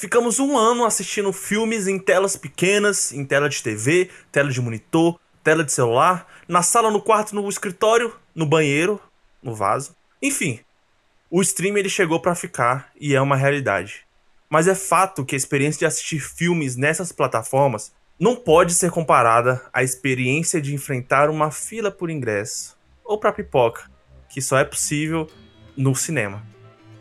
Ficamos um ano assistindo filmes em telas pequenas, em tela de TV, tela de monitor, tela de celular, na sala, no quarto, no escritório, no banheiro, no vaso. Enfim, o stream ele chegou para ficar e é uma realidade. Mas é fato que a experiência de assistir filmes nessas plataformas não pode ser comparada à experiência de enfrentar uma fila por ingresso ou para pipoca, que só é possível no cinema.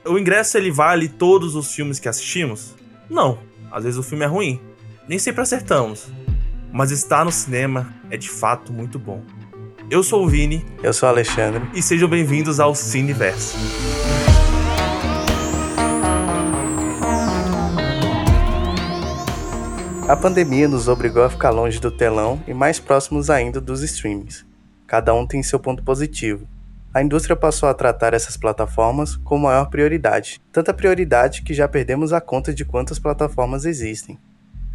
O ingresso ele vale todos os filmes que assistimos? Não. Às vezes o filme é ruim. Nem sempre acertamos. Mas estar no cinema é de fato muito bom. Eu sou o Vini. Eu sou o Alexandre. E sejam bem-vindos ao Cineverso. A pandemia nos obrigou a ficar longe do telão e mais próximos ainda dos streamings. Cada um tem seu ponto positivo. A indústria passou a tratar essas plataformas com maior prioridade, tanta prioridade que já perdemos a conta de quantas plataformas existem.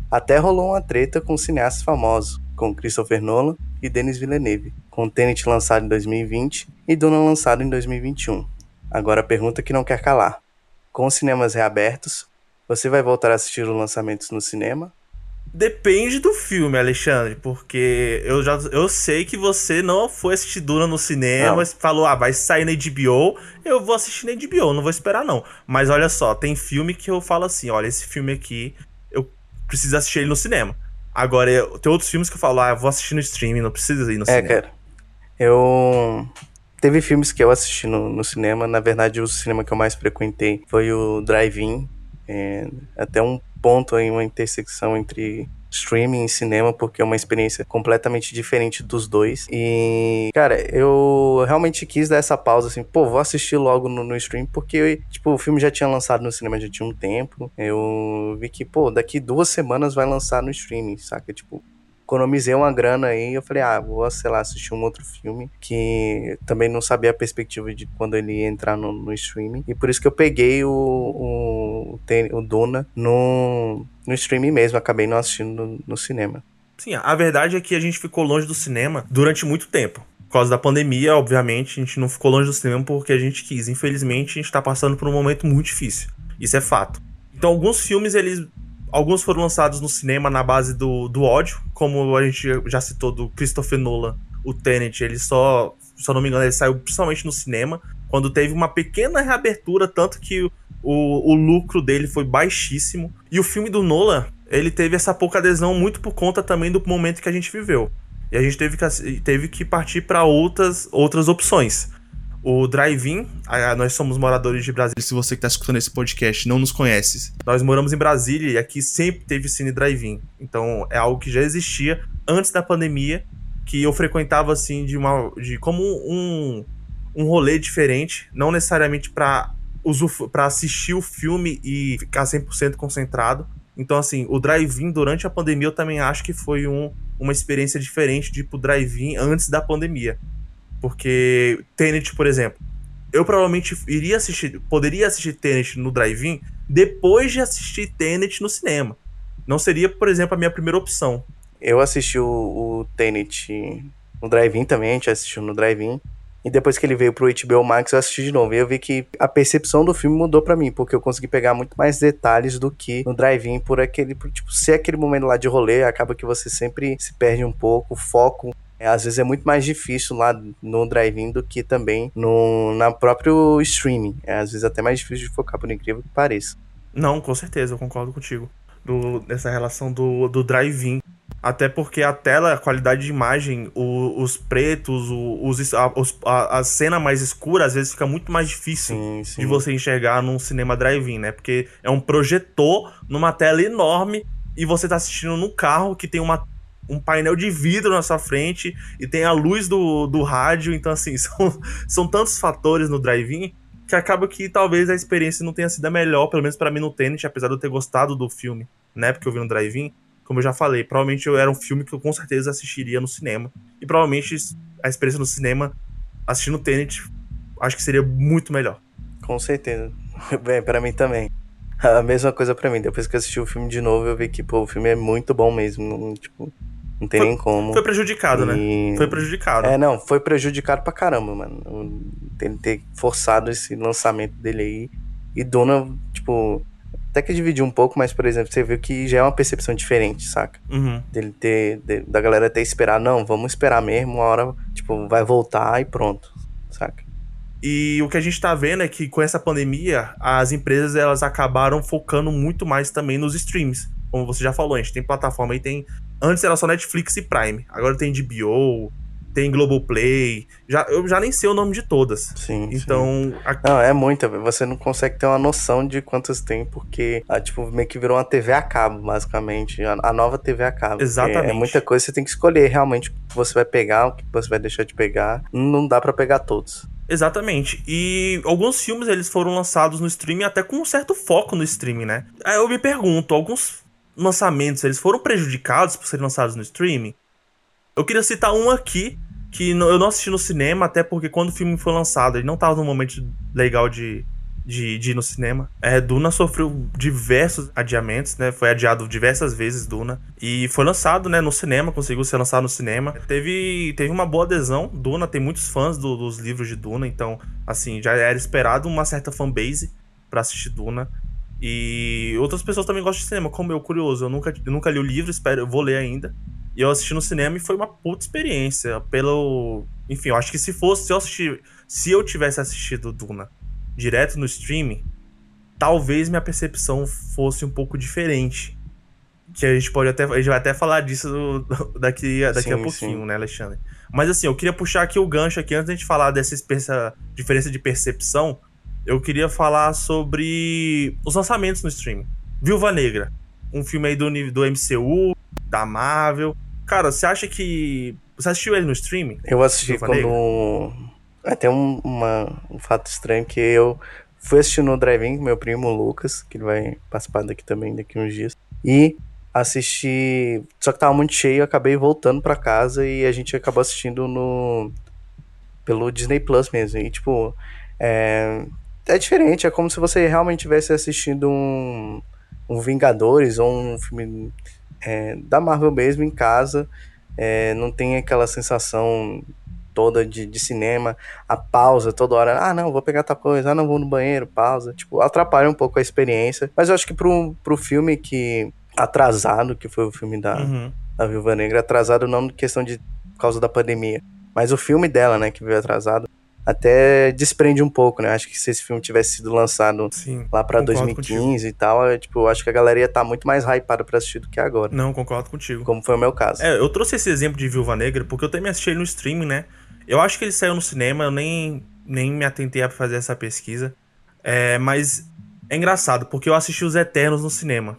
Até rolou uma treta com cineastas famosos, como Christopher Nolan e Denis Villeneuve, com Tenet lançado em 2020 e Duna lançado em 2021. Agora a pergunta que não quer calar: com os cinemas reabertos, você vai voltar a assistir os lançamentos no cinema Depende do filme, Alexandre, porque eu já eu sei que você não foi assistir Duna no cinema, não. falou, ah, vai sair na HBO, eu vou assistir na HBO, não vou esperar não. Mas olha só, tem filme que eu falo assim, olha, esse filme aqui, eu preciso assistir ele no cinema. Agora, eu, tem outros filmes que eu falo, ah, eu vou assistir no streaming, não precisa ir no é, cinema. É, cara, eu... Teve filmes que eu assisti no, no cinema, na verdade o cinema que eu mais frequentei foi o Drive-In, é, até um ponto aí, uma intersecção entre streaming e cinema, porque é uma experiência completamente diferente dos dois. E, cara, eu realmente quis dar essa pausa, assim, pô, vou assistir logo no, no stream, porque, tipo, o filme já tinha lançado no cinema já tinha um tempo. Eu vi que, pô, daqui duas semanas vai lançar no streaming, saca? Tipo, economizei uma grana aí. Eu falei, ah, vou, sei lá, assistir um outro filme que também não sabia a perspectiva de quando ele ia entrar no, no streaming. E por isso que eu peguei o, o, o Duna no, no streaming mesmo. Acabei não assistindo no, no cinema. Sim, a verdade é que a gente ficou longe do cinema durante muito tempo. Por causa da pandemia, obviamente, a gente não ficou longe do cinema porque a gente quis. Infelizmente, a gente tá passando por um momento muito difícil. Isso é fato. Então, alguns filmes, eles Alguns foram lançados no cinema na base do, do ódio, como a gente já citou do Christopher Nolan, o Tenet, ele só, se eu não me engano, ele saiu principalmente no cinema, quando teve uma pequena reabertura, tanto que o, o lucro dele foi baixíssimo. E o filme do Nolan, ele teve essa pouca adesão muito por conta também do momento que a gente viveu. E a gente teve que, teve que partir para outras, outras opções. O Drive-In, nós somos moradores de Brasília. Se você que está escutando esse podcast não nos conhece, nós moramos em Brasília e aqui sempre teve cine Drive-In. Então é algo que já existia antes da pandemia, que eu frequentava assim de uma de como um um rolê diferente, não necessariamente para para assistir o filme e ficar 100% concentrado. Então assim, o Drive-In durante a pandemia eu também acho que foi um, uma experiência diferente de ir pro Drive-In antes da pandemia. Porque Tenet, por exemplo, eu provavelmente iria assistir, poderia assistir Tenet no drive-in depois de assistir Tenet no cinema. Não seria, por exemplo, a minha primeira opção. Eu assisti o, o Tenet no drive-in também, a gente assistiu no drive-in. E depois que ele veio pro HBO Max, eu assisti de novo. E eu vi que a percepção do filme mudou para mim, porque eu consegui pegar muito mais detalhes do que no drive-in por aquele, por, tipo, ser aquele momento lá de rolê, acaba que você sempre se perde um pouco, o foco é, às vezes é muito mais difícil lá no drive-in do que também no na próprio streaming. É às vezes até mais difícil de focar, por incrível que pareça. Não, com certeza, eu concordo contigo. Do, dessa relação do, do drive-in. Até porque a tela, a qualidade de imagem, o, os pretos, o, os, a, os, a, a, cena mais escura, às vezes fica muito mais difícil sim, sim. de você enxergar num cinema drive-in, né? Porque é um projetor numa tela enorme e você tá assistindo no carro que tem uma um painel de vidro na sua frente e tem a luz do, do rádio. Então, assim, são, são tantos fatores no drive-in que acaba que talvez a experiência não tenha sido a melhor, pelo menos para mim no Tenet, apesar de eu ter gostado do filme, né? Porque eu vi no drive-in. Como eu já falei, provavelmente eu era um filme que eu com certeza assistiria no cinema. E provavelmente a experiência no cinema, assistindo Tenet, acho que seria muito melhor. Com certeza. Bem, para mim também. A mesma coisa para mim. Depois que eu assisti o filme de novo, eu vi que pô, o filme é muito bom mesmo. Tipo, não tem foi, nem como. Foi prejudicado, né? e... né? Foi prejudicado. É, não, foi prejudicado pra caramba, mano. Ele ter forçado esse lançamento dele aí. E Duna, tipo, até que dividiu um pouco, mas, por exemplo, você viu que já é uma percepção diferente, saca? Uhum. Dele ter, de- da galera ter esperado, não, vamos esperar mesmo, uma hora, tipo, vai voltar e pronto, saca? E o que a gente tá vendo é que com essa pandemia, as empresas elas acabaram focando muito mais também nos streams. Como você já falou, a gente tem plataforma aí, tem. Antes era só Netflix e Prime. Agora tem HBO, tem Globoplay. Já, eu já nem sei o nome de todas. Sim, sim. Então, aqui- Não, é muita, você não consegue ter uma noção de quantas tem, porque, ah, tipo, meio que virou uma TV a cabo, basicamente, a, a nova TV a cabo. Exatamente. É, é muita coisa, você tem que escolher realmente o que você vai pegar, o que você vai deixar de pegar. Não dá pra pegar todos. Exatamente. E alguns filmes eles foram lançados no streaming até com um certo foco no streaming, né? Aí eu me pergunto, alguns lançamentos eles foram prejudicados por serem lançados no streaming? Eu queria citar um aqui que eu não assisti no cinema, até porque quando o filme foi lançado, ele não tava num momento legal de, de, de ir no cinema. É, Duna sofreu diversos adiamentos, né? Foi adiado diversas vezes, Duna. E foi lançado, né, no cinema, conseguiu ser lançado no cinema. Teve, teve uma boa adesão. Duna tem muitos fãs do- dos livros de Duna, então, assim, já era esperado uma certa fanbase pra assistir Duna. E outras pessoas também gostam de cinema, como eu, curioso. Eu nunca, eu nunca li o livro, espero, eu vou ler ainda. E eu assisti no cinema e foi uma puta experiência. Pelo. Enfim, eu acho que se fosse. Se eu, assistir, se eu tivesse assistido Duna direto no streaming, talvez minha percepção fosse um pouco diferente. Que a gente pode até. A gente vai até falar disso do- daqui, daqui a Sim, pouquinho, sim. né, Alexandre? Mas assim, eu queria puxar aqui o gancho aqui, antes da gente falar dessa essa diferença de percepção, eu queria falar sobre os lançamentos no streaming. Viúva Negra, um filme aí do, do MCU, da Marvel. Cara, você acha que. Você assistiu ele no streaming? Eu assisti Viúva quando. Até um, uma, um fato estranho que eu fui assistir no drive-in com meu primo Lucas, que ele vai participar daqui também daqui uns dias. E assisti. Só que tava muito cheio, eu acabei voltando pra casa e a gente acabou assistindo no. pelo Disney Plus mesmo. E tipo. É, é diferente, é como se você realmente estivesse assistindo um, um Vingadores ou um filme é, da Marvel mesmo em casa. É, não tem aquela sensação toda de, de cinema, a pausa toda hora, ah não, vou pegar tal coisa, ah não, vou no banheiro, pausa, tipo, atrapalha um pouco a experiência, mas eu acho que pro, pro filme que, atrasado, que foi o filme da, Uhum. da Viúva Negra, atrasado não questão de, por causa da pandemia, mas o filme dela, né, que veio atrasado, até desprende um pouco, né, acho que se esse filme tivesse sido lançado Sim. lá Concordo 2015 e tal, é, tipo, eu acho que a galera ia estar muito mais hypada pra assistir do que agora, Não, concordo contigo. como foi o meu caso. É, eu trouxe esse exemplo de Viúva Negra porque eu também assisti ele no streaming, né? Eu acho que ele saiu no cinema, eu nem, nem me atentei a fazer essa pesquisa. É, mas é engraçado, porque eu assisti Os Eternos no cinema.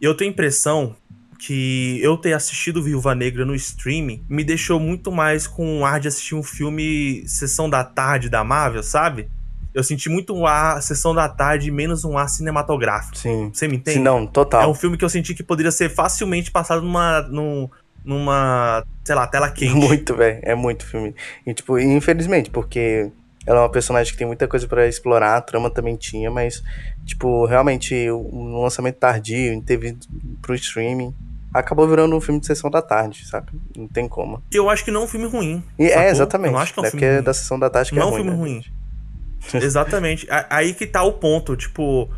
E eu tenho a impressão que eu ter assistido Viúva Negra no streaming me deixou muito mais com um ar de assistir um filme Sessão da Tarde da Marvel, sabe? Eu senti muito um ar Sessão da Tarde menos um ar cinematográfico. Sim. Você me entende? Sim, não, total. É um filme que eu senti que poderia ser facilmente passado numa. num- numa. sei lá, tela quente. Muito, velho. É muito filme. E, tipo, infelizmente, porque ela é uma personagem que tem muita coisa pra explorar, a trama também tinha, mas, tipo, realmente, o lançamento tardio, teve pro streaming, acabou virando um filme de sessão da tarde, saca? Não tem como. Eu acho que não é um filme ruim. E sacou? é, exatamente. Eu não acho que é um é filme porque ruim. da sessão da tarde que Não é é um ruim, filme né? ruim. Exatamente. Aí que tá o ponto. Tipo,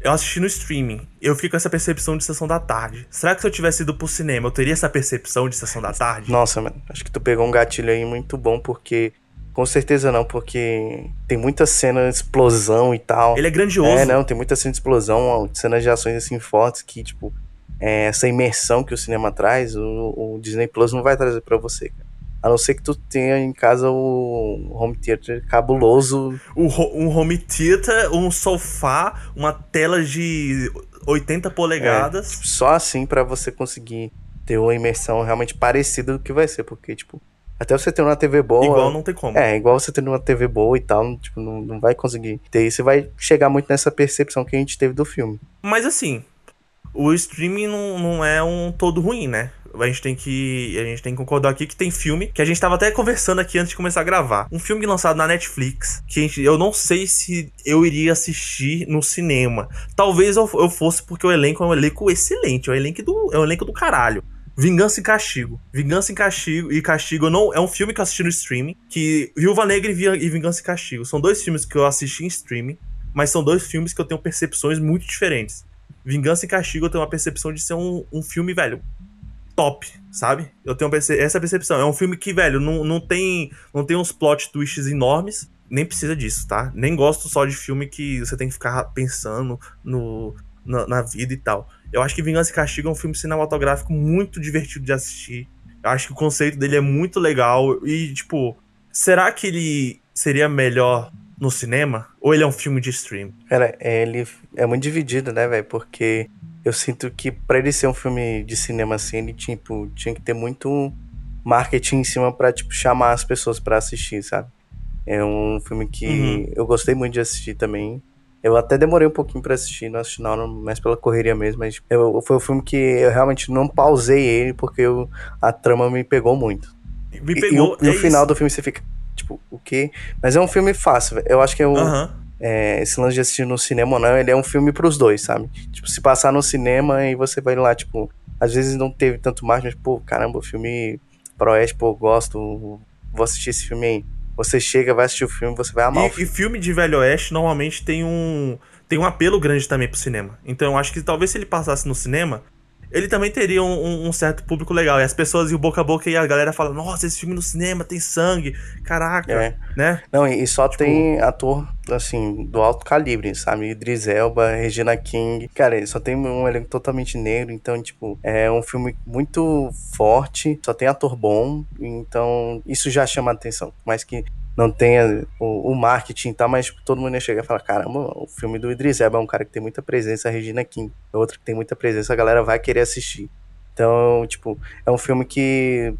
eu assisti no streaming. Eu fico com essa percepção de sessão da tarde. Será que se eu tivesse ido pro cinema, eu teria essa percepção de sessão da tarde? Nossa, mano, acho que tu pegou um gatilho aí muito bom, porque. Com certeza não, porque tem muita cena de explosão e tal. Ele é grandioso. É, não, tem muita cena de explosão, cenas de ações assim fortes que, tipo, é, essa imersão que o cinema traz, o, o Disney Plus não vai trazer pra você, cara. A não ser que tu tenha em casa o home theater cabuloso. O um home theater, um sofá, uma tela de 80 polegadas. Só assim pra você conseguir ter uma imersão realmente parecida do que vai ser, porque, tipo, até você ter uma TV boa. igual não tem como. É, igual você tendo uma TV boa e tal, tipo, não, não vai conseguir ter isso. Você vai chegar muito nessa percepção que a gente teve do filme. Mas assim, o streaming não, não é um todo ruim, né? A gente tem que. A gente tem que concordar aqui que tem filme que a gente tava até conversando aqui antes de começar a gravar. Um filme lançado na Netflix, que gente, eu não sei se eu iria assistir no cinema. Talvez eu, eu fosse porque o elenco é um elenco excelente, é um elenco do, é um elenco do caralho. Vingança e Castigo. Vingança e Castigo e Castigo não é um filme que eu assisti no streaming, que Viúva Negra e Vingança e Castigo são dois filmes que eu assisti em streaming. mas são dois filmes que eu tenho percepções muito diferentes. Vingança e Castigo eu tenho uma percepção de ser um, um filme, velho, top, sabe? Eu tenho essa percepção. É um filme que, velho, não, não, tem, não tem uns plot twists enormes, nem precisa disso, tá? Nem gosto só de filme que você tem que ficar pensando no, na, na vida e tal. Eu acho que Vingança e Castigo é um filme cinematográfico muito divertido de assistir. Eu acho que o conceito dele é muito legal e, tipo, será que ele seria melhor no cinema? Ou ele é um filme de stream? Cara, ele é muito dividido, né, velho? Porque eu sinto que para ele ser um filme de cinema assim, ele tipo, tinha que ter muito marketing em cima para tipo chamar as pessoas para assistir, sabe? É um filme que uhum. eu gostei muito de assistir também. Eu até demorei um pouquinho para assistir, não assisti não, mais pela correria mesmo, mas eu, foi um filme que eu realmente não pausei ele porque eu, a trama me pegou muito. Me pegou. E, e, é o, final do filme você fica, tipo, o quê? Mas é um filme fácil, eu acho que é o. Uhum. É, esse lance de assistir no cinema ou não, ele é um filme pros dois, sabe? Tipo, se passar no cinema e você vai lá, tipo, às vezes não teve tanto mais, mas, pô, caramba, o filme Proeste, pô, gosto, vou assistir esse filme aí. Você chega, vai assistir o filme, você vai amar. E, filme. e filme de Velho Oeste normalmente tem um tem um apelo grande também pro cinema. Então eu acho que talvez se ele passasse no cinema, ele também teria um, um, certo público legal. E as pessoas iam boca a boca e a galera fala: Nossa, esse filme no cinema tem sangue, caraca, é. né? Não, e só tipo... tem ator, assim, do alto calibre, sabe? Idris Elba, Regina King. Cara, só tem um elenco totalmente negro, então, tipo, é um filme muito forte, só tem ator bom, então isso já chama atenção. Mas que não tenha o, o marketing e tal, mas tipo, todo mundo ia chegar e falar, caramba, o filme do Idris Elba é um cara que tem muita presença, a Regina King é outro que tem muita presença, a galera vai querer assistir. Então, tipo, é um filme que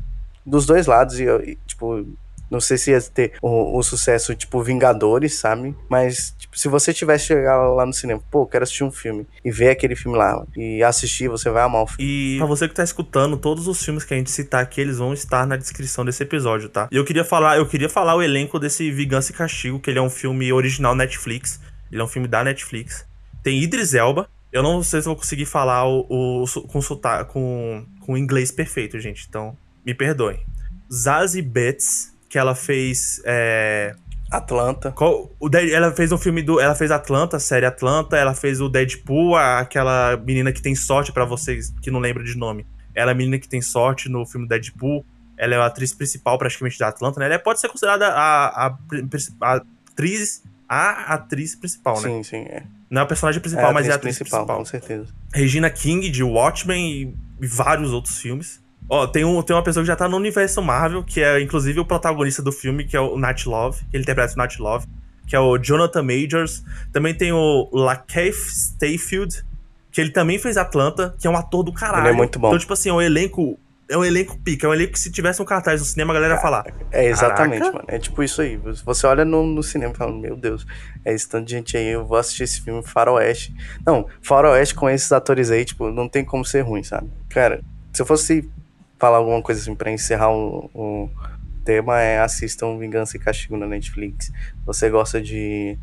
dos dois lados, e, tipo, não sei se ia ter o, o, sucesso tipo Vingadores, sabe? Mas tipo, se você tivesse chegar lá no cinema, pô, quero assistir um filme e ver aquele filme lá e assistir, você vai amar o filme. E pra você que tá escutando, todos os filmes que a gente citar aqui, eles vão estar na descrição desse episódio, tá? E eu queria falar, eu queria falar o elenco desse Vingança e Castigo, que ele é um filme original Netflix. Ele é um filme da Netflix. Tem Idris Elba. Eu não sei se vou conseguir falar o, o com, com inglês perfeito, gente. Então, me perdoem. Zazie Betts, que ela fez. É... Atlanta. Qual, o ela fez um filme do. Ela fez Atlanta, a série Atlanta. Ela fez o Deadpool, aquela menina que tem sorte para vocês que não lembram de nome. Ela é a menina que tem sorte no filme Deadpool. Ela é a atriz principal, praticamente, da Atlanta, né? Ela pode ser considerada a, a, a atriz. A atriz principal, né? Sim, sim, é. Não é a personagem principal, é a mas é a atriz principal, principal. Com certeza. Regina King, de Watchmen e vários outros filmes. Ó, tem, um, tem uma pessoa que já tá no universo Marvel, que é inclusive o protagonista do filme, que é o Night Love, que ele interpreta o Night Love, que é o Jonathan Majors. Também tem o Lakeith Stayfield, que ele também fez Atlanta, que é um ator do caralho. Ele é muito bom. Então, tipo assim, é um elenco. É um elenco pica, é um elenco que se tivesse um cartaz no cinema, a galera ia falar. É exatamente, Caraca. mano. É tipo isso aí. Você olha no, no cinema e fala, meu Deus, é esse tanto de gente aí, eu vou assistir esse filme Faroeste. Não, Faroeste com esses atores aí, tipo, não tem como ser ruim, sabe? Cara, se eu fosse falar alguma coisa assim pra encerrar o, o tema é assistam Vingança e Castigo na Netflix. Você gosta de.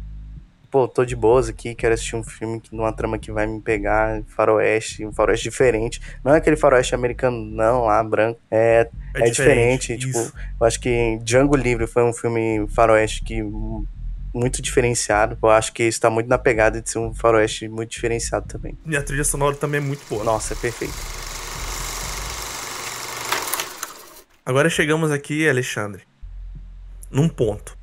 Pô, tô de boas aqui, quero assistir um filme que numa trama que vai me pegar, faroeste, um faroeste diferente. Não é aquele faroeste americano, não, lá, branco. É, é, é diferente. diferente tipo, eu acho que Django Livre foi um filme faroeste que muito diferenciado. Eu acho que isso tá muito na pegada de ser um faroeste muito diferenciado também. E a trilha sonora também é muito boa. Nossa, é perfeito. Agora chegamos aqui, Alexandre, num ponto.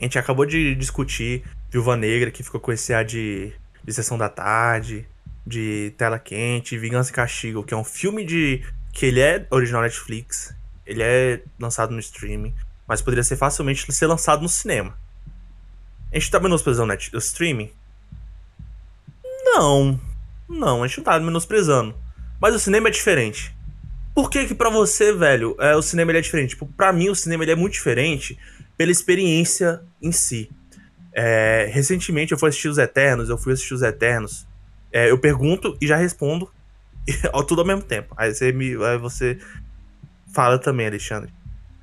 A gente acabou de discutir Viúva Negra, que ficou com esse ar de, de sessão da tarde, de tela quente, Vingança e Castigo, que é um filme de. que ele é original Netflix, ele é lançado no streaming, mas poderia ser facilmente ser lançado no cinema. A gente tá menosprezando o streaming? Não. Não, a gente não tá menosprezando. Mas o cinema é diferente. Por que que pra você, velho, é, o cinema é diferente? Tipo, pra mim o cinema é muito diferente pela experiência em si. É, recentemente eu fui assistir Os Eternos, eu fui assistir Os Eternos. É, eu pergunto e já respondo tudo ao mesmo tempo. Aí você, me, aí você fala também, Alexandre.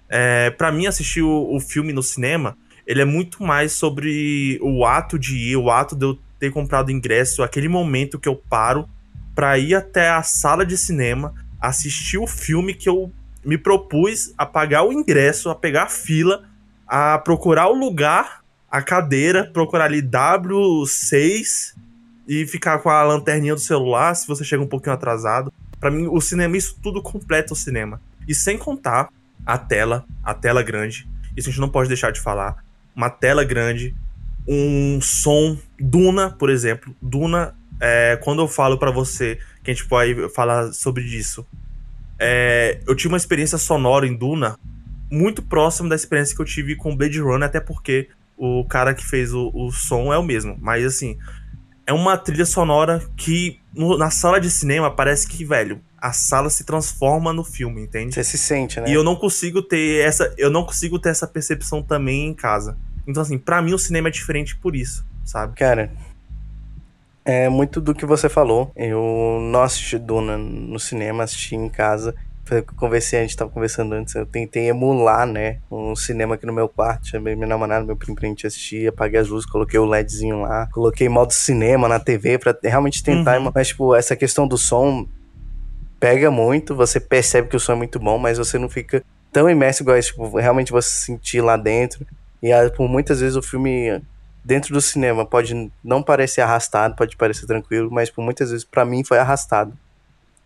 É, para mim, assistir o, o, filme no cinema, ele é muito mais sobre o ato de ir, o ato de eu ter comprado ingresso, aquele momento que eu paro para ir até a sala de cinema, assistir o filme que eu me propus a pagar o ingresso, a pegar a fila, a procurar o lugar, a cadeira, procurar ali W6 e ficar com a lanterninha do celular se você chega um pouquinho atrasado. Para mim, o cinema, isso tudo completa o cinema. E sem contar a tela, a tela grande. Isso a gente não pode deixar de falar. Uma tela grande, um som. Duna, por exemplo. Duna, é, quando eu falo para você que a gente pode falar sobre isso, é, eu tive uma experiência sonora em Duna muito próxima da experiência que eu tive com Blade Runner, até porque o cara que fez o, o som é o mesmo. Mas assim, é uma trilha sonora que no, na sala de cinema parece que, velho, a sala se transforma no filme, entende? Você se sente, né? E eu não consigo ter essa, eu não consigo ter essa percepção também em casa. Então assim, para mim o cinema é diferente por isso, sabe? Cara, é muito do que você falou. Eu não assisti Duna no cinema, assisti em casa. Foi o que eu conversei, a gente tava conversando antes. Eu tentei emular, né? Um cinema aqui no meu quarto. Chamei minha namorada, meu primo pra gente assistir. Apaguei as luzes, coloquei o LEDzinho lá. Coloquei modo cinema na TV pra realmente tentar. Uhum. Mas, tipo, essa questão do som pega muito. Você percebe que o som é muito bom, mas você não fica tão imerso igual tipo, realmente você sentir lá dentro. E ah, por muitas vezes o filme dentro do cinema pode não parecer arrastado, pode parecer tranquilo, mas por muitas vezes para mim foi arrastado.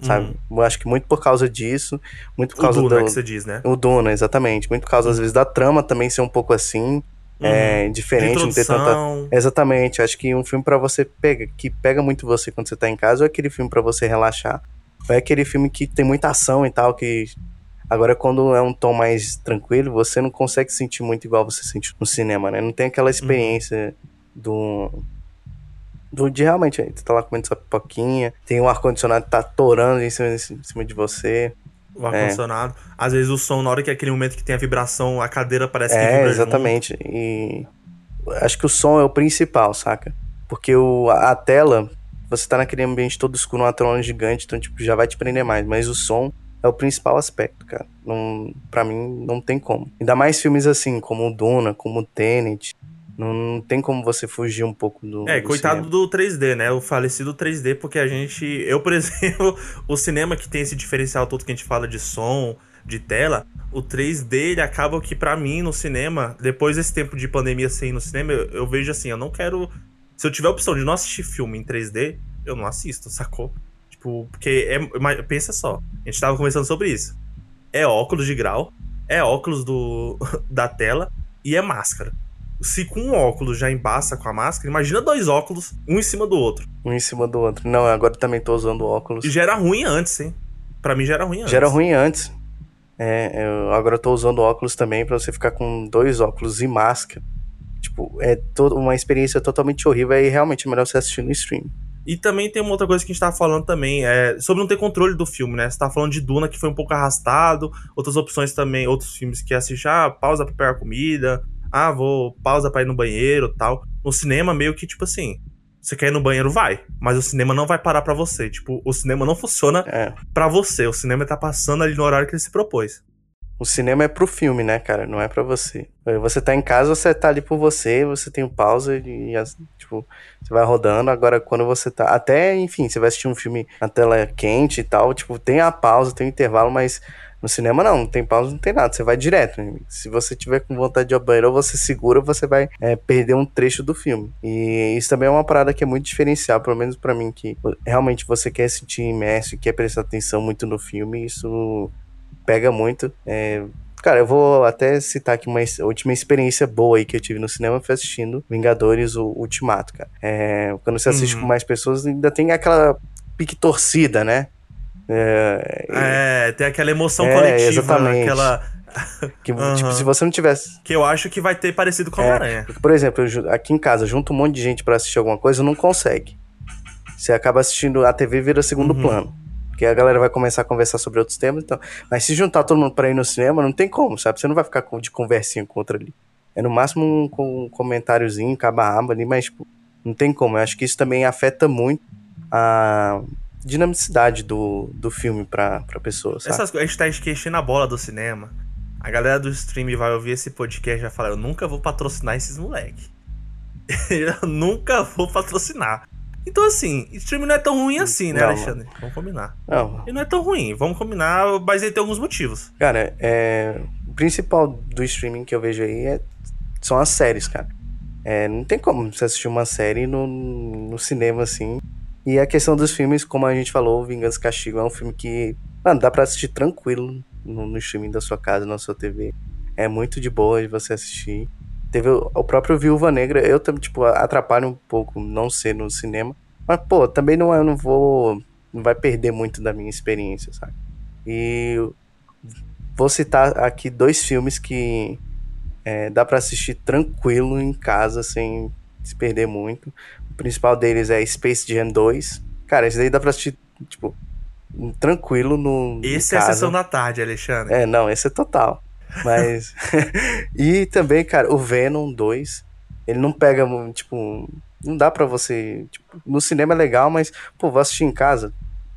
Sabe? Uhum. Eu acho que muito por causa disso, muito por causa o Duna do... que você diz, né? O Duna, exatamente. Muito por causa, às vezes, da trama também ser um pouco assim. Uhum. É, diferente, não ter tanta. Exatamente. Acho que um filme para você pega, que pega muito você quando você tá em casa, ou é aquele filme para você relaxar. Ou é aquele filme que tem muita ação e tal, que Agora, quando é um tom mais tranquilo, você não consegue sentir muito igual você sente no cinema, né? Não tem aquela experiência uhum. do. Do de realmente, tu tá lá comendo sua pipoquinha, tem um ar-condicionado que tá torando em cima, em cima de você. O ar-condicionado. É. Às vezes o som, na hora que é aquele momento que tem a vibração, a cadeira parece que é, vibra. Exatamente. Junto. E acho que o som é o principal, saca? Porque o, a tela, você tá naquele ambiente todo escuro, uma tela gigante, então tipo, já vai te prender mais. Mas o som é o principal aspecto, cara. Não, pra mim, não tem como. Ainda mais filmes assim, como o Duna, como o Tenet. Não, não tem como você fugir um pouco do. É, do coitado cinema. do 3D, né? O falecido 3D, porque a gente. Eu, por exemplo, o cinema que tem esse diferencial todo que a gente fala de som, de tela, o 3D ele acaba que, para mim, no cinema, depois desse tempo de pandemia sem ir no cinema, eu, eu vejo assim, eu não quero. Se eu tiver a opção de não assistir filme em 3D, eu não assisto, sacou? Tipo, porque é, pensa só, a gente tava conversando sobre isso. É óculos de grau, é óculos do, da tela e é máscara. Se com um óculos já embaça com a máscara, imagina dois óculos, um em cima do outro. Um em cima do outro. Não, agora também tô usando óculos. E já era ruim antes, hein? Pra mim já era ruim antes. Já era ruim antes. É, eu, agora eu tô usando óculos também para você ficar com dois óculos e máscara. Tipo, é todo, uma experiência totalmente horrível e realmente é melhor você assistir no stream. E também tem uma outra coisa que a gente tava falando também, é sobre não ter controle do filme, né? Você tava falando de Duna, que foi um pouco arrastado, outras opções também, outros filmes que assiste, ah, pausa pra pegar comida, ah, vou, pausa pra ir no banheiro tal. No cinema, meio que, tipo assim, você quer ir no banheiro, vai. Mas o cinema não vai parar para você. Tipo, o cinema não funciona é. para você. O cinema tá passando ali no horário que ele se propôs. O cinema é pro filme, né, cara? Não é para você. Você tá em casa, você tá ali por você, você tem um pausa e, tipo, você vai rodando. Agora, quando você tá. Até, enfim, você vai assistir um filme na tela quente e tal, tipo, tem a pausa, tem o intervalo, mas no cinema não, não tem pausa, não tem nada, você vai direto. Né? Se você tiver com vontade de ir banheiro, você segura, você vai é, perder um trecho do filme. E isso também é uma parada que é muito diferencial, pelo menos para mim, que realmente você quer sentir imerso e quer prestar atenção muito no filme, isso pega muito. É, Cara, eu vou até citar aqui uma última experiência boa aí que eu tive no cinema foi assistindo Vingadores, o Ultimato, cara. É, quando você assiste uhum. com mais pessoas, ainda tem aquela pique torcida, né? É, é tem aquela emoção é, coletiva, exatamente. aquela... Que, uhum. tipo, se você não tivesse... Que eu acho que vai ter parecido com a é, Por exemplo, eu, aqui em casa, junto um monte de gente para assistir alguma coisa, não consegue. Você acaba assistindo, a TV vira segundo uhum. plano. Porque a galera vai começar a conversar sobre outros temas. Então, mas se juntar todo mundo pra ir no cinema, não tem como, sabe? Você não vai ficar de conversinha com outra ali. É no máximo um, um comentáriozinho, caba-aba ali, mas tipo, não tem como. Eu acho que isso também afeta muito a dinamicidade do, do filme pra, pra pessoa, sabe? Essas, a gente tá esquecendo a bola do cinema. A galera do stream vai ouvir esse podcast e vai falar: Eu nunca vou patrocinar esses moleque. eu nunca vou patrocinar. Então, assim, streaming não é tão ruim assim, né, não, Alexandre? Vamos combinar. Não. Ele não é tão ruim, vamos combinar, mas ele tem alguns motivos. Cara, é... o principal do streaming que eu vejo aí é... são as séries, cara. É, não tem como você assistir uma série no, no cinema assim. E a questão dos filmes, como a gente falou, Vingança e Castigo é um filme que, mano, dá pra assistir tranquilo no, no streaming da sua casa, na sua TV. É muito de boa de você assistir. Teve o, o próprio Viúva Negra, eu também, tipo, atrapalho um pouco não ser no cinema. Mas, pô, também não, eu não vou. Não vai perder muito da minha experiência, sabe? E vou citar aqui dois filmes que é, dá para assistir tranquilo em casa, sem se perder muito. O principal deles é Space Jam 2. Cara, esse daí dá pra assistir, tipo, tranquilo no. Esse é a sessão da tarde, Alexandre. É, não, esse é total. Mas. e também, cara, o Venom 2. Ele não pega, tipo. Não dá pra você. Tipo, no cinema é legal, mas, pô, vou assistir em casa.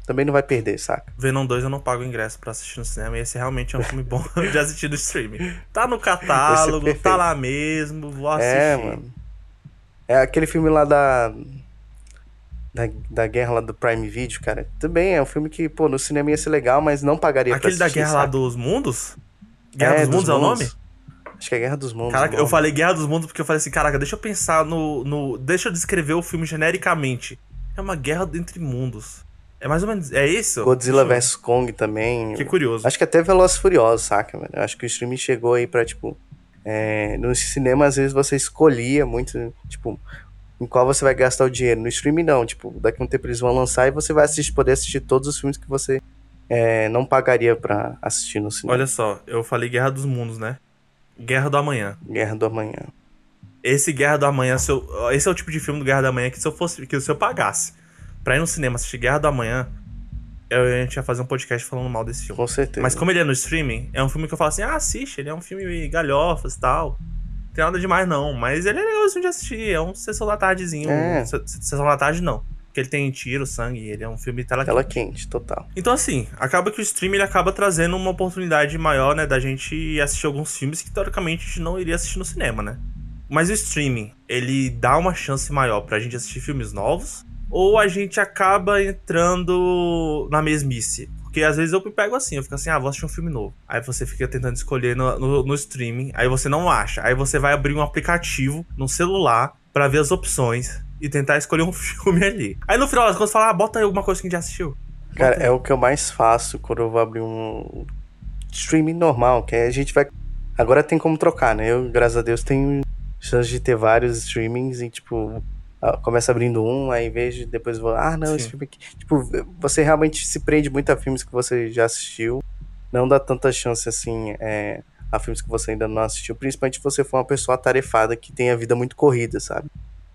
Também não vai perder, saca? Venom 2 eu não pago ingresso pra assistir no cinema. E esse realmente é um filme bom de assistir no streaming. Tá no catálogo, é tá lá mesmo, vou é, assistir. É, mano. É aquele filme lá da, da. Da, guerra lá do Prime Video, cara. Também é um filme que, pô, no cinema ia ser legal, mas não pagaria Aquele pra assistir, da guerra sabe? lá dos mundos? Guerra é, dos, Mundos é o nome? Acho que é Guerra dos Mundos. Caraca, eu falei Guerra dos Mundos porque eu falei assim, caraca, deixa eu pensar no, no. Deixa eu descrever o filme genericamente. É uma guerra entre mundos. É mais ou menos. É isso? Godzilla vs Kong também. Que curioso. Acho que até Velozes Furiosos, saca, velho? Acho que o streaming chegou aí pra, tipo. É, no cinema, às vezes, você escolhia muito, tipo, em qual você vai gastar o dinheiro. No streaming, não. Tipo, daqui a um tempo eles vão lançar e você vai assistir, poder assistir todos os filmes que você é, não pagaria pra assistir no cinema. Olha só, eu falei Guerra dos Mundos, né? Guerra do Amanhã. Guerra do Amanhã. Esse Guerra do Amanhã, eu, esse é o tipo de filme do Guerra do Amanhã que se eu fosse, que se eu pagasse pra ir no cinema assistir Guerra do Amanhã, eu, a gente ia fazer um podcast falando mal desse filme. Com certeza. Mas como ele é no streaming, é um filme que eu falo assim, ah, assiste, ele é um filme galhofas e tal. Não tem nada demais não, mas ele é legalzinho de assistir, é um sessão da tardezinho. É. Sessão da tarde não. Porque ele tem tiro, sangue, ele é um filme tela, tela quente. total. Então, assim, acaba que o stream ele acaba trazendo uma oportunidade maior, né, da gente assistir alguns filmes que teoricamente a gente não iria assistir no cinema, né? Mas o streaming, ele dá uma chance maior pra gente assistir filmes novos, ou a gente acaba entrando na mesmice. Porque às vezes eu me pego assim, eu fico assim, ah, vou assistir um filme novo. Aí você fica tentando escolher no, no, no streaming, aí você não acha. Aí você vai abrir um aplicativo no celular para ver as opções e tentar escolher um filme ali. Aí no final das contas fala, ah, bota aí alguma coisa que a gente já assistiu. Cara, é o que eu mais faço quando eu vou abrir um streaming normal, que a gente vai. Agora tem como trocar, né? Eu, graças a Deus, tenho chance de ter vários streamings e, tipo, começa abrindo um, aí vejo, depois vou, ah, não, Sim. esse filme aqui. Tipo, você realmente se prende muito a filmes que você já assistiu. Não dá tanta chance assim é, a filmes que você ainda não assistiu, principalmente se você for uma pessoa atarefada que tem a vida muito corrida, sabe?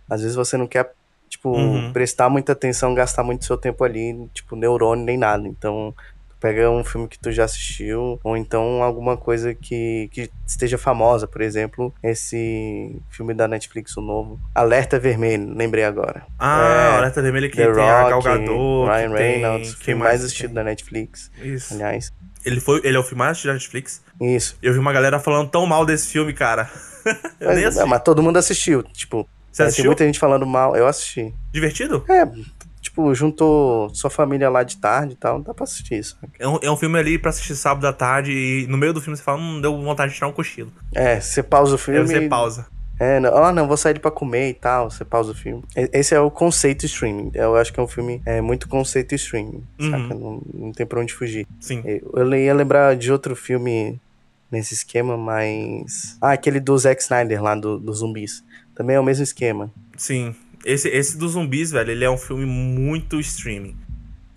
Às vezes você não quer, tipo, uhum. prestar muita atenção, gastar muito seu tempo ali, tipo, neurônio nem nada. Então, pega um filme que tu já assistiu, ou então alguma coisa que, que esteja famosa, por exemplo, esse filme da Netflix, o novo, Alerta Vermelho, lembrei agora. Ah, é, Alerta Vermelho que The tem Rock, a Gal Gadot, Ryan Reynolds, tem, filme mais assistido da Netflix. Isso. Aliás. Ele, foi, ele é o filme mais assistido da Netflix? Isso. Eu vi uma galera falando tão mal desse filme, cara. eu mas, assisti. mas todo mundo assistiu, tipo, você assistiu? Tem muita gente falando mal. Eu assisti. Divertido? É, tipo, juntou sua família lá de tarde e tal, dá pra assistir isso. É um, é um filme ali pra assistir sábado à tarde e no meio do filme você fala, hum, deu vontade de tirar um cochilo. É, você pausa o filme. Aí você pausa. É, não, oh, não, vou sair pra comer e tal, você pausa o filme. Esse é o conceito streaming. Eu acho que é um filme é muito conceito streaming, uhum. saca? Não, não tem pra onde fugir. Sim. Eu ia lembrar de outro filme nesse esquema, mas. Ah, aquele do Zack Snyder lá, do, do zumbis. Também é o mesmo esquema. Sim. Esse, esse dos zumbis, velho, ele é um filme muito streaming.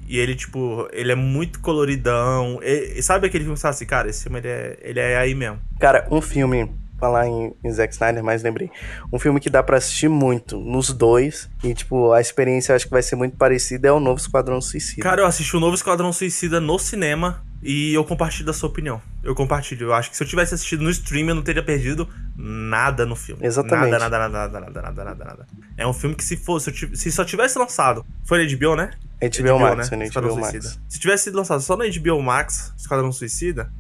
E ele, tipo, ele é muito coloridão. E, sabe aquele filme que você fala assim, cara, esse filme ele é, ele é aí mesmo. Cara, um filme, falar em, em Zack Snyder, mas lembrei. Um filme que dá para assistir muito, nos dois. E, tipo, a experiência eu acho que vai ser muito parecida é o novo Esquadrão Suicida. Cara, eu assisti o novo Esquadrão Suicida no cinema. E eu compartilho da sua opinião. Eu compartilho. Eu acho que se eu tivesse assistido no stream, eu não teria perdido nada no filme. Exatamente. Nada, nada, nada, nada, nada, nada, nada. É um filme que se fosse, se só tivesse lançado. Foi na HBO, né? HBO, HBO Max, né? HBO Max. Se tivesse sido lançado só na HBO Max, Esquadrão Suicida,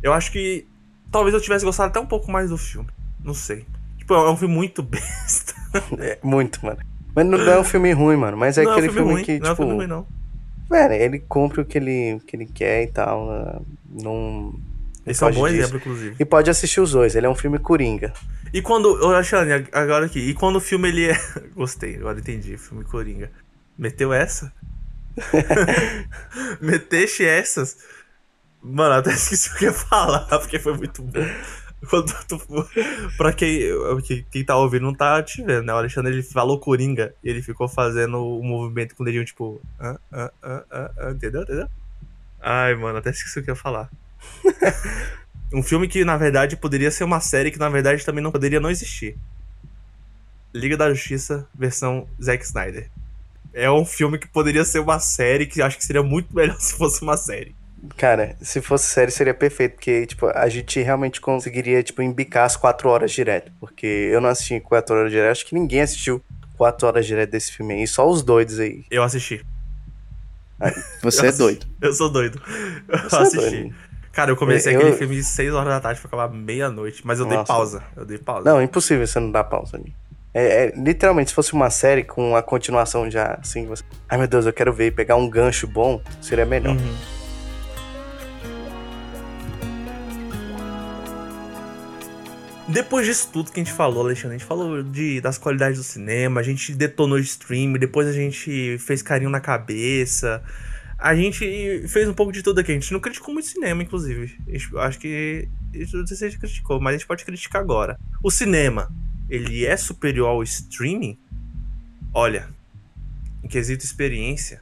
eu acho que talvez eu tivesse gostado até um pouco mais do filme. Não sei. Tipo, é um filme muito besta. É, muito, mano. Mas não é um filme ruim, mano. Mas é não aquele é um filme, filme que, não tipo. Não é um filme ruim, não. Velho, ele cumpre o que ele, que ele quer e tal. Né? Não. Esse é um bom disso. exemplo, inclusive. E pode assistir os dois, ele é um filme coringa. E quando. Ô, Alexandre, agora aqui. E quando o filme ele é. Gostei, agora entendi. Filme coringa. Meteu essa? Meteste essas? Mano, até esqueci o que ia falar, porque foi muito bom. Quando tu, pra quem, quem tá ouvindo não tá te vendo, né? O Alexandre ele falou Coringa e ele ficou fazendo o movimento com o dedinho, tipo. Ah, ah, ah, ah, ah, entendeu? Entendeu? Ai, mano, até esqueci o que ia falar. um filme que, na verdade, poderia ser uma série que, na verdade, também não poderia não existir. Liga da Justiça, versão Zack Snyder. É um filme que poderia ser uma série que acho que seria muito melhor se fosse uma série. Cara, se fosse série seria perfeito, porque, tipo, a gente realmente conseguiria, tipo, embicar as quatro horas direto. Porque eu não assisti quatro horas direto, acho que ninguém assistiu quatro horas direto desse filme aí, só os doidos aí. Eu assisti. você eu é doido. Eu sou doido. Você eu é assisti. É doido. Cara, eu comecei eu, aquele eu... filme 6 horas da tarde pra acabar meia-noite, mas eu Nossa. dei pausa. Eu dei pausa. Não, impossível você não dar pausa ali. É, é, literalmente, se fosse uma série com a continuação já, assim, você. Ai meu Deus, eu quero ver e pegar um gancho bom, seria melhor. Uhum. Depois disso tudo que a gente falou, Alexandre, a gente falou de, das qualidades do cinema, a gente detonou o stream, depois a gente fez carinho na cabeça. A gente fez um pouco de tudo aqui. A gente não criticou muito cinema, inclusive. acho que. Não sei se a gente criticou, mas a gente pode criticar agora. O cinema, ele é superior ao streaming? Olha, em quesito experiência,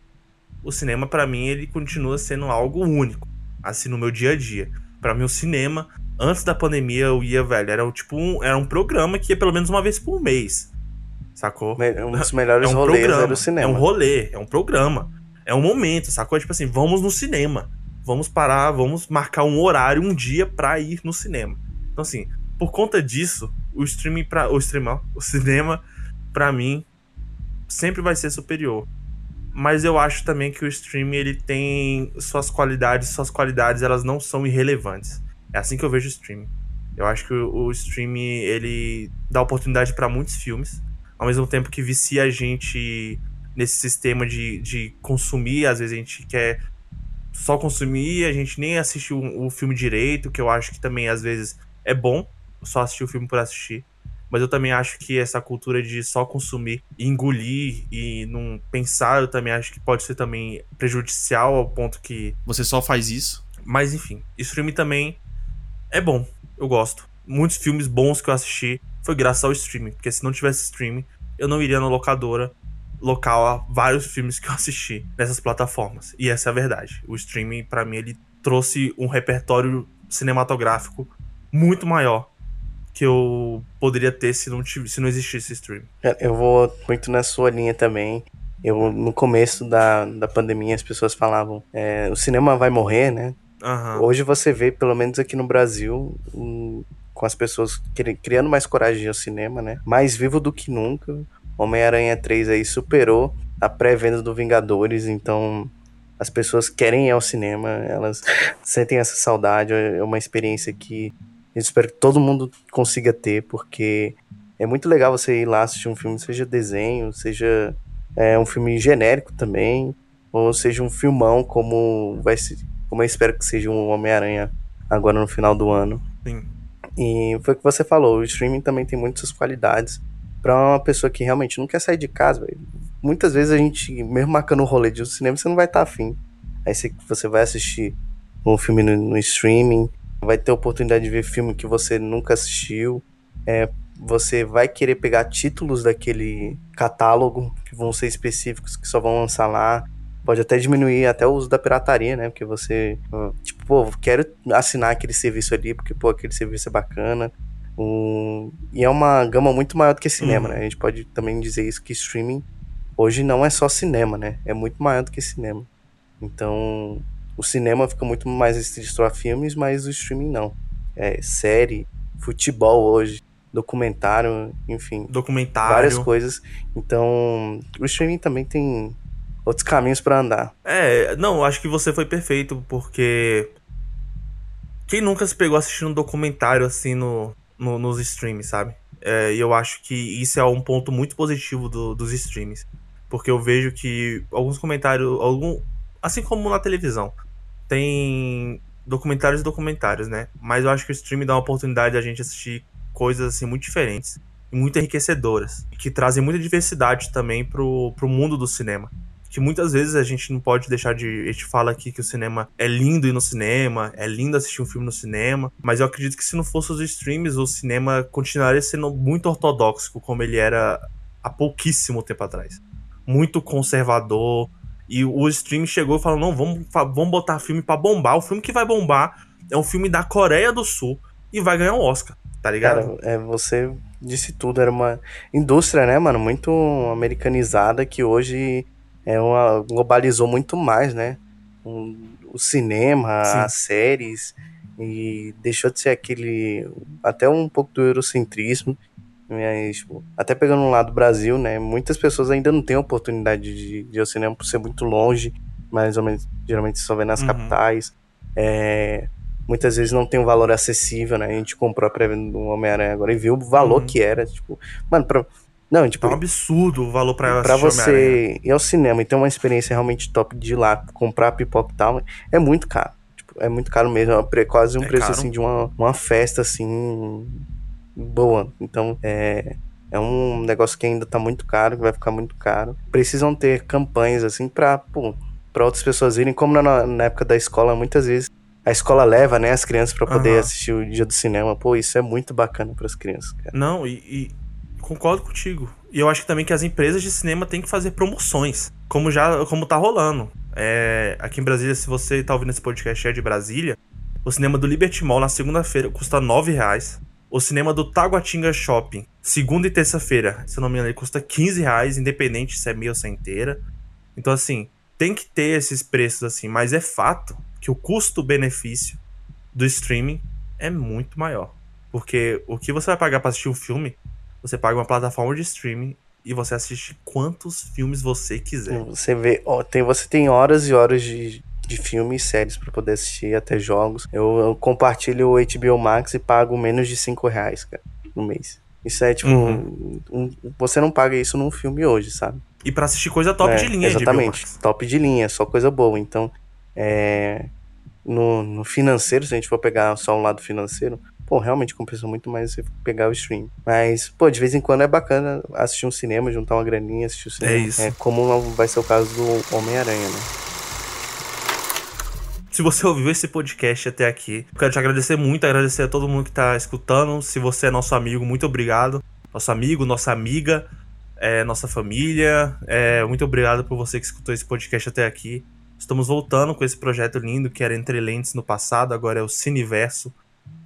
o cinema para mim ele continua sendo algo único, assim no meu dia a dia. Para mim o cinema Antes da pandemia eu ia, velho, era tipo um, era um programa que ia pelo menos uma vez por mês. Sacou? Um dos melhores é um rolês programa, do cinema. É um rolê, é um programa. É um momento, sacou? Tipo assim, vamos no cinema. Vamos parar, vamos marcar um horário, um dia pra ir no cinema. Então, assim, por conta disso, o streaming para o o cinema, para mim, sempre vai ser superior. Mas eu acho também que o streaming ele tem suas qualidades, suas qualidades elas não são irrelevantes. É assim que eu vejo o streaming. Eu acho que o, streaming ele dá oportunidade para muitos filmes, ao mesmo tempo que vicia a gente nesse sistema de, de consumir. Às vezes a gente quer só consumir, a gente nem assiste o, o filme direito, que eu acho que também às vezes é bom só assistir o filme por assistir. Mas eu também acho que essa cultura de só consumir e engolir e não pensar, eu também acho que pode ser também prejudicial ao ponto que. Você só faz isso? Mas enfim, streaming também é bom, eu gosto. Muitos filmes bons que eu assisti foi graças ao streaming, porque se não tivesse streaming, eu não iria na locadora local a vários filmes que eu assisti nessas plataformas. E essa é a verdade. O streaming, para mim, ele trouxe um repertório cinematográfico muito maior que eu poderia ter se não, tivesse, se não existisse streaming. É, eu vou muito na sua linha também. Eu, no começo da, da pandemia, as pessoas falavam: é, o cinema vai morrer, né? Uhum. Hoje você vê, pelo menos aqui no Brasil, um, com as pessoas criando mais coragem ao cinema, né? Mais vivo do que nunca. Homem-Aranha 3 aí superou a pré-venda do Vingadores, então as pessoas querem ir ao cinema, elas sentem essa saudade, é uma experiência que eu espero que todo mundo consiga ter, porque é muito legal você ir lá assistir um filme, seja desenho, seja é, um filme genérico também, ou seja um filmão como vai ser como eu espero que seja um Homem-Aranha agora no final do ano. Sim. E foi o que você falou, o streaming também tem muitas qualidades para uma pessoa que realmente não quer sair de casa, véio. Muitas vezes a gente, mesmo marcando o rolê de um cinema, você não vai estar tá afim. Aí você, vai assistir um filme no, no, streaming, vai ter oportunidade de ver filme que você nunca assistiu. É, você vai querer pegar títulos daquele catálogo que vão ser específicos, que só vão lançar lá pode até diminuir até o uso da pirataria, né? Porque você, tipo, pô, quero assinar aquele serviço ali, porque, pô, aquele serviço é bacana. Um, e é uma gama muito maior do que cinema, uhum. né? A gente pode também dizer isso que streaming hoje não é só cinema, né? É muito maior do que cinema. Então, o cinema fica muito mais restrito a filmes, mas o streaming não. É série, futebol hoje, documentário, enfim. Documentário. Várias coisas. Então, o streaming também tem outros caminhos para andar. É, não, acho que você foi perfeito, porque. Quem nunca se pegou assistindo um documentário assim no, no nos streams, sabe? É, e eu acho que isso é um ponto muito positivo do, dos streams. Porque eu vejo que alguns comentários. Algum, assim como na televisão, tem documentários e documentários, né? Mas eu acho que o streaming dá uma oportunidade de a gente assistir coisas assim muito diferentes e muito enriquecedoras, que trazem muita diversidade também pro, pro mundo do cinema. Que muitas vezes a gente não pode deixar de. A gente fala aqui que o cinema é lindo ir no cinema, é lindo assistir um filme no cinema, mas eu acredito que se não fosse os streams, o cinema continuaria sendo muito ortodoxo, como ele era há pouquíssimo tempo atrás. Muito conservador. E o stream chegou e falou: não, vamos, vamos botar filme para bombar. O filme que vai bombar é um filme da Coreia do Sul e vai ganhar um Oscar, tá ligado? Cara, é, você disse tudo, era uma indústria, né, mano, muito americanizada que hoje é uma, globalizou muito mais, né? O, o cinema, Sim. as séries, e deixou de ser aquele. até um pouco do eurocentrismo. Mas, tipo, até pegando um lado do Brasil, né? Muitas pessoas ainda não têm oportunidade de, de ir ao cinema por ser muito longe, mais ou menos, geralmente só vê nas uhum. capitais. É, muitas vezes não tem um valor acessível, né? A gente comprou a pré-venda do Homem-Aranha agora e viu o valor uhum. que era, tipo, mano, pra, não, tipo, é um absurdo o valor pra Pra você ir ao cinema e ter uma experiência realmente top de ir lá, comprar pipoca e tal, é muito caro. Tipo, é muito caro mesmo, é quase um é preço caro. assim de uma, uma festa assim boa. Então, é é um negócio que ainda tá muito caro, que vai ficar muito caro. Precisam ter campanhas assim pra, pô, pra outras pessoas irem, como na, na época da escola, muitas vezes a escola leva, né, as crianças para poder uhum. assistir o dia do cinema. Pô, isso é muito bacana para as crianças, cara. Não, e, e, concordo contigo. E eu acho que também que as empresas de cinema têm que fazer promoções, como já como tá rolando. É, aqui em Brasília, se você tá ouvindo esse podcast é de Brasília, o cinema do Liberty Mall na segunda-feira custa R$ reais. O cinema do Taguatinga Shopping, segunda e terça-feira, se não me engano, custa 15 reais, independente se é meia ou se é inteira. Então, assim, tem que ter esses preços assim, mas é fato que o custo-benefício do streaming é muito maior. Porque o que você vai pagar para assistir um filme, você paga uma plataforma de streaming e você assiste quantos filmes você quiser. Você vê, ó, tem, você tem horas e horas de, de filmes e séries para poder assistir, até jogos. Eu, eu, compartilho o HBO Max e pago menos de 5 reais, cara, no mês. Isso é tipo. Uhum. Um, um, você não paga isso num filme hoje, sabe? E para assistir coisa top é, de linha, Exatamente, top de linha, só coisa boa. Então, é, no, no financeiro, se a gente for pegar só um lado financeiro, pô, realmente compensa muito mais você pegar o stream. Mas, pô, de vez em quando é bacana assistir um cinema, juntar uma graninha, assistir o cinema. É isso. É, como vai ser o caso do Homem-Aranha, né? Se você ouviu esse podcast até aqui, quero te agradecer muito, agradecer a todo mundo que tá escutando. Se você é nosso amigo, muito obrigado. Nosso amigo, nossa amiga, é, nossa família. É, muito obrigado por você que escutou esse podcast até aqui. Estamos voltando com esse projeto lindo que era Entre Lentes no passado, agora é o Cineverso.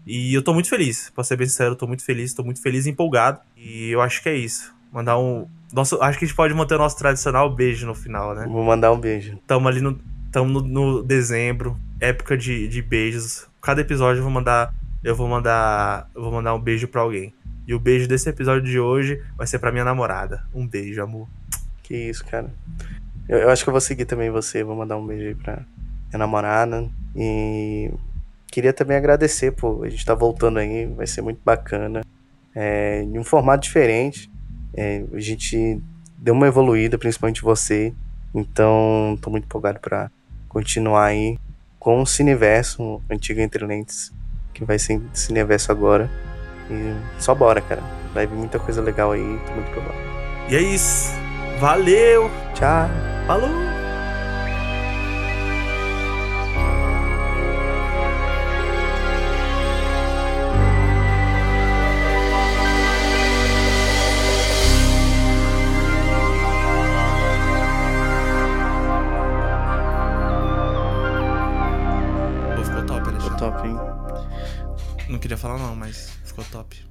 E eu tô muito feliz, pra ser bem sincero, eu tô muito feliz, tô muito feliz e empolgado. E eu acho que é isso. Mandar um. Nosso, acho que a gente pode manter o nosso tradicional beijo no final, né? Vou mandar um beijo. Tamo ali no. Tamo no, no dezembro, época de, de beijos. Cada episódio eu vou mandar. Eu vou mandar. Eu vou mandar um beijo pra alguém. E o beijo desse episódio de hoje vai ser pra minha namorada. Um beijo, amor. Que isso, cara. Eu, eu, acho que eu vou seguir também você, vou mandar um beijo aí pra minha namorada. E queria também agradecer, pô, a gente tá voltando aí, vai ser muito bacana. É, em um formato diferente. É, a gente deu uma evoluída, principalmente você. Então, tô muito empolgado para continuar aí com o Cineverso, o antigo Entre Lentes, que vai ser Cineverso agora. E só bora, cara. Vai vir muita coisa legal aí, tô muito empolgado. E é isso. Valeu! Tchau! Falou! Ficou top.